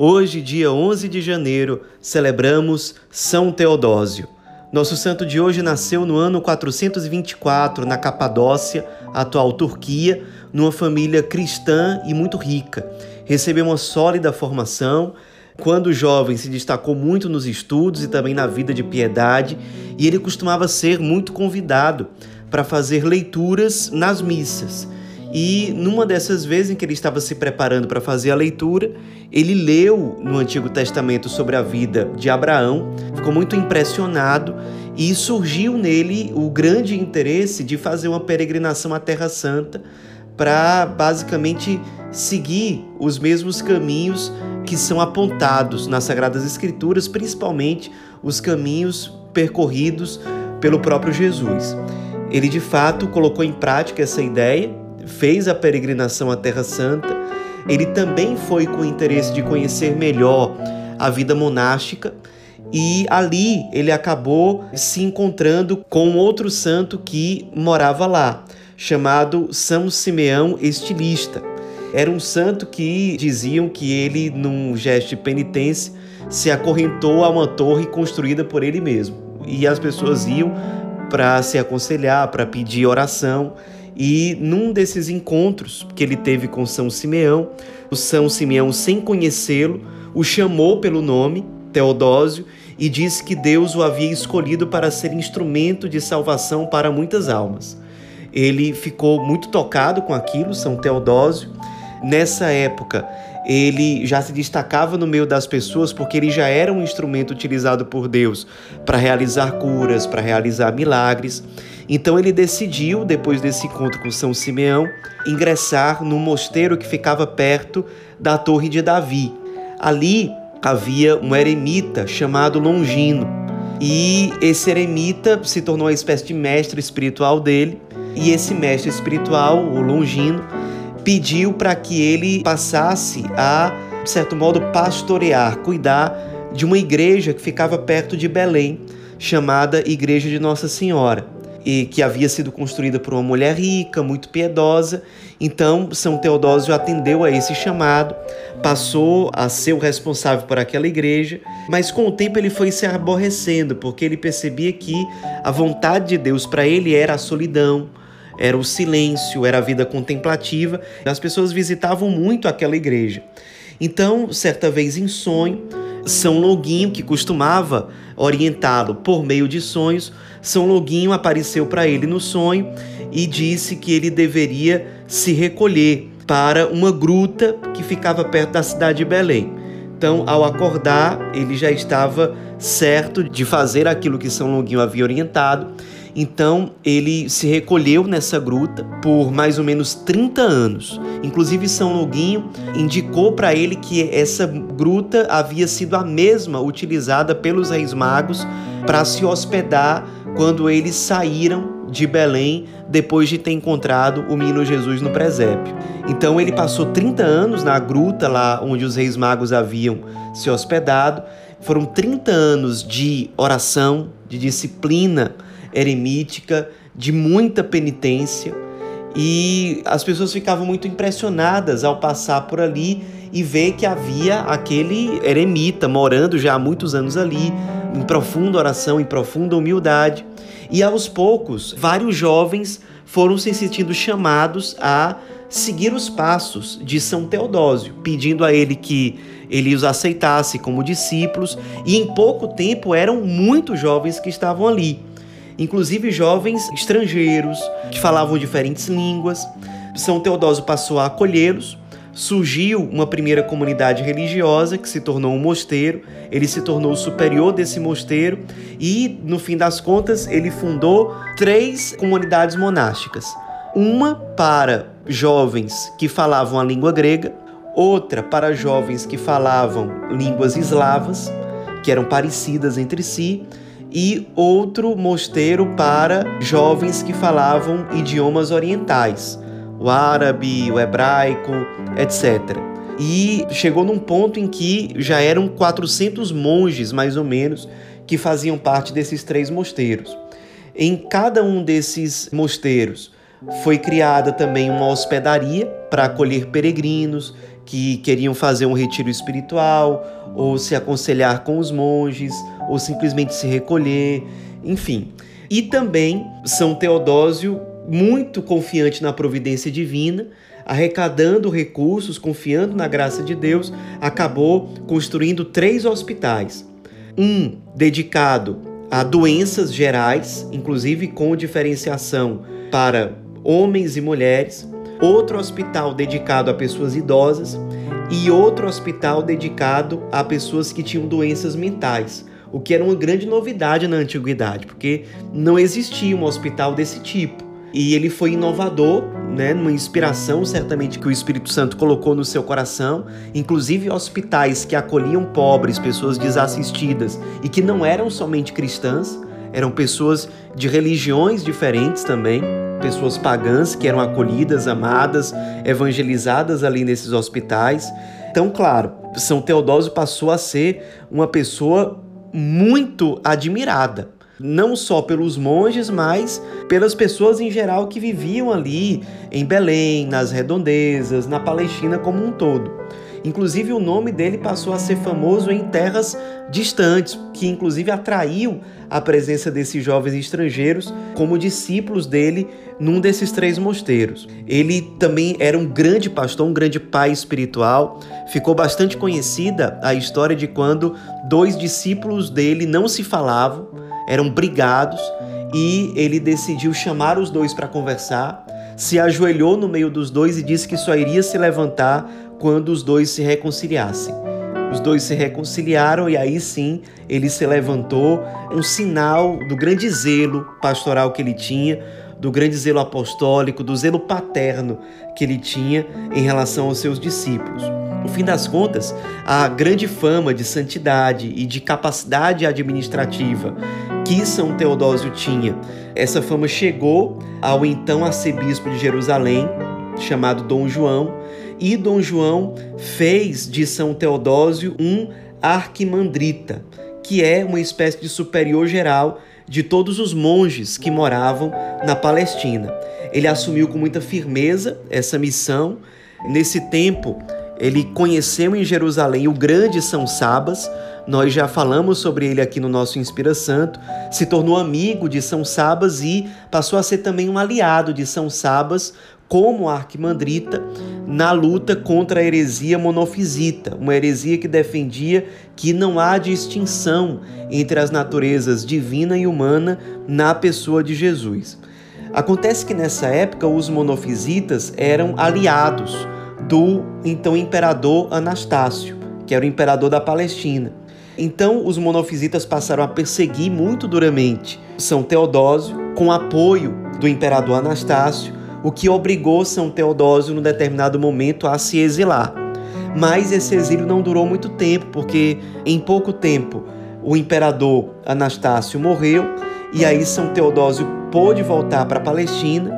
Hoje, dia 11 de janeiro, celebramos São Teodósio. Nosso santo de hoje nasceu no ano 424, na Capadócia, atual Turquia, numa família cristã e muito rica. Recebeu uma sólida formação. Quando jovem, se destacou muito nos estudos e também na vida de piedade, e ele costumava ser muito convidado para fazer leituras nas missas. E numa dessas vezes em que ele estava se preparando para fazer a leitura, ele leu no Antigo Testamento sobre a vida de Abraão, ficou muito impressionado e surgiu nele o grande interesse de fazer uma peregrinação à Terra Santa para basicamente seguir os mesmos caminhos que são apontados nas Sagradas Escrituras, principalmente os caminhos percorridos pelo próprio Jesus. Ele de fato colocou em prática essa ideia fez a peregrinação à Terra Santa, ele também foi com o interesse de conhecer melhor a vida monástica e ali ele acabou se encontrando com outro santo que morava lá, chamado São Simeão Estilista. Era um santo que diziam que ele, num gesto de penitência, se acorrentou a uma torre construída por ele mesmo. E as pessoas iam para se aconselhar, para pedir oração. E num desses encontros que ele teve com São Simeão, o São Simeão, sem conhecê-lo, o chamou pelo nome, Teodósio, e disse que Deus o havia escolhido para ser instrumento de salvação para muitas almas. Ele ficou muito tocado com aquilo, São Teodósio. Nessa época, ele já se destacava no meio das pessoas porque ele já era um instrumento utilizado por Deus para realizar curas, para realizar milagres. Então ele decidiu, depois desse encontro com São Simeão, ingressar num mosteiro que ficava perto da Torre de Davi. Ali havia um eremita chamado Longino. E esse eremita se tornou uma espécie de mestre espiritual dele. E esse mestre espiritual, o Longino, pediu para que ele passasse a, de certo modo, pastorear, cuidar de uma igreja que ficava perto de Belém, chamada Igreja de Nossa Senhora e que havia sido construída por uma mulher rica, muito piedosa. Então, São Teodósio atendeu a esse chamado, passou a ser o responsável por aquela igreja, mas com o tempo ele foi se aborrecendo, porque ele percebia que a vontade de Deus para ele era a solidão, era o silêncio, era a vida contemplativa. As pessoas visitavam muito aquela igreja. Então, certa vez em sonho, São Loguinho, que costumava orientá-lo por meio de sonhos, São Loguinho apareceu para ele no sonho e disse que ele deveria se recolher para uma gruta que ficava perto da cidade de Belém. Então, ao acordar, ele já estava certo de fazer aquilo que São Longuinho havia orientado então ele se recolheu nessa gruta por mais ou menos 30 anos. Inclusive São Loguinho indicou para ele que essa gruta havia sido a mesma utilizada pelos reis magos para se hospedar quando eles saíram de Belém depois de ter encontrado o menino Jesus no presépio. Então ele passou 30 anos na gruta lá onde os reis magos haviam se hospedado. Foram 30 anos de oração, de disciplina, eremítica, de muita penitência, e as pessoas ficavam muito impressionadas ao passar por ali e ver que havia aquele eremita morando já há muitos anos ali, em profunda oração, em profunda humildade. E aos poucos, vários jovens foram se sentindo chamados a seguir os passos de São Teodósio, pedindo a ele que ele os aceitasse como discípulos, e em pouco tempo eram muitos jovens que estavam ali inclusive jovens estrangeiros que falavam diferentes línguas. São Teodósio passou a acolhê-los. Surgiu uma primeira comunidade religiosa que se tornou um mosteiro, ele se tornou o superior desse mosteiro e, no fim das contas, ele fundou três comunidades monásticas. Uma para jovens que falavam a língua grega, outra para jovens que falavam línguas eslavas, que eram parecidas entre si, e outro mosteiro para jovens que falavam idiomas orientais, o árabe, o hebraico, etc. E chegou num ponto em que já eram 400 monges, mais ou menos, que faziam parte desses três mosteiros. Em cada um desses mosteiros foi criada também uma hospedaria para acolher peregrinos que queriam fazer um retiro espiritual, ou se aconselhar com os monges, ou simplesmente se recolher, enfim. E também São Teodósio, muito confiante na providência divina, arrecadando recursos, confiando na graça de Deus, acabou construindo três hospitais. Um dedicado a doenças gerais, inclusive com diferenciação para homens e mulheres, outro hospital dedicado a pessoas idosas e outro hospital dedicado a pessoas que tinham doenças mentais, o que era uma grande novidade na antiguidade, porque não existia um hospital desse tipo. E ele foi inovador, né, uma inspiração certamente que o Espírito Santo colocou no seu coração, inclusive hospitais que acolhiam pobres, pessoas desassistidas e que não eram somente cristãs, eram pessoas de religiões diferentes também, pessoas pagãs que eram acolhidas, amadas, evangelizadas ali nesses hospitais. Então, claro, São Teodósio passou a ser uma pessoa muito admirada, não só pelos monges, mas pelas pessoas em geral que viviam ali em Belém, nas redondezas, na Palestina como um todo. Inclusive, o nome dele passou a ser famoso em terras distantes, que inclusive atraiu a presença desses jovens estrangeiros como discípulos dele num desses três mosteiros. Ele também era um grande pastor, um grande pai espiritual. Ficou bastante conhecida a história de quando dois discípulos dele não se falavam, eram brigados e ele decidiu chamar os dois para conversar. Se ajoelhou no meio dos dois e disse que só iria se levantar quando os dois se reconciliassem. Os dois se reconciliaram e aí sim ele se levantou, um sinal do grande zelo pastoral que ele tinha, do grande zelo apostólico, do zelo paterno que ele tinha em relação aos seus discípulos. No fim das contas, a grande fama de santidade e de capacidade administrativa que São Teodósio tinha, essa fama chegou ao então arcebispo de Jerusalém, chamado Dom João, e Dom João fez de São Teodósio um arquimandrita, que é uma espécie de superior geral de todos os monges que moravam na Palestina. Ele assumiu com muita firmeza essa missão. Nesse tempo, ele conheceu em Jerusalém o grande São Sabas, nós já falamos sobre ele aqui no nosso Inspira Santo, se tornou amigo de São Sabas e passou a ser também um aliado de São Sabas como arquimandrita na luta contra a heresia monofisita, uma heresia que defendia que não há distinção entre as naturezas divina e humana na pessoa de Jesus. Acontece que nessa época os monofisitas eram aliados do então imperador Anastácio, que era o imperador da Palestina. Então os monofisitas passaram a perseguir muito duramente São Teodósio, com apoio do imperador Anastácio, o que obrigou São Teodósio, no determinado momento, a se exilar. Mas esse exílio não durou muito tempo, porque em pouco tempo o imperador Anastácio morreu e aí São Teodósio pôde voltar para a Palestina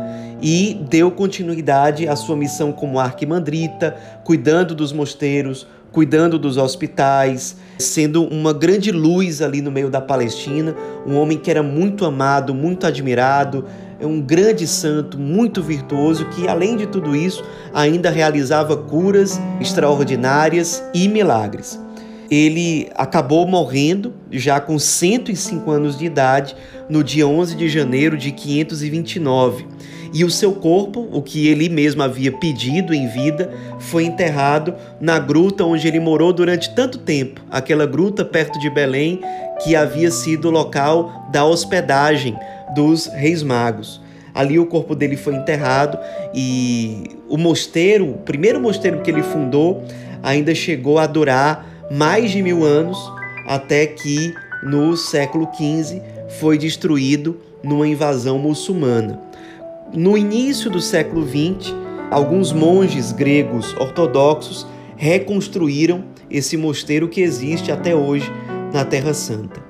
e deu continuidade à sua missão como arquimandrita, cuidando dos mosteiros, cuidando dos hospitais, sendo uma grande luz ali no meio da Palestina, um homem que era muito amado, muito admirado, é um grande santo, muito virtuoso, que além de tudo isso, ainda realizava curas extraordinárias e milagres. Ele acabou morrendo já com 105 anos de idade no dia 11 de janeiro de 529. E o seu corpo, o que ele mesmo havia pedido em vida, foi enterrado na gruta onde ele morou durante tanto tempo, aquela gruta perto de Belém que havia sido o local da hospedagem dos Reis Magos. Ali o corpo dele foi enterrado e o mosteiro, o primeiro mosteiro que ele fundou, ainda chegou a durar mais de mil anos, até que no século XV foi destruído numa invasão muçulmana. No início do século XX, alguns monges gregos ortodoxos reconstruíram esse mosteiro que existe até hoje na Terra Santa.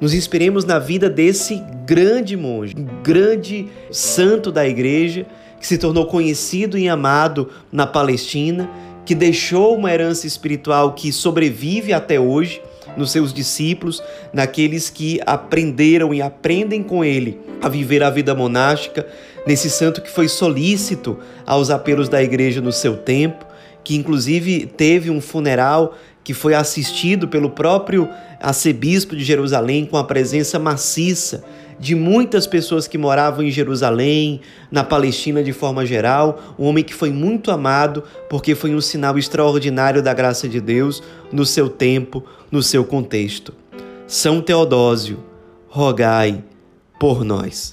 nos inspiremos na vida desse grande monge, grande santo da igreja, que se tornou conhecido e amado na Palestina, que deixou uma herança espiritual que sobrevive até hoje nos seus discípulos, naqueles que aprenderam e aprendem com ele a viver a vida monástica, nesse santo que foi solícito aos apelos da igreja no seu tempo, que inclusive teve um funeral que foi assistido pelo próprio arcebispo de Jerusalém com a presença maciça de muitas pessoas que moravam em Jerusalém, na Palestina de forma geral, um homem que foi muito amado porque foi um sinal extraordinário da graça de Deus no seu tempo, no seu contexto. São Teodósio, rogai por nós.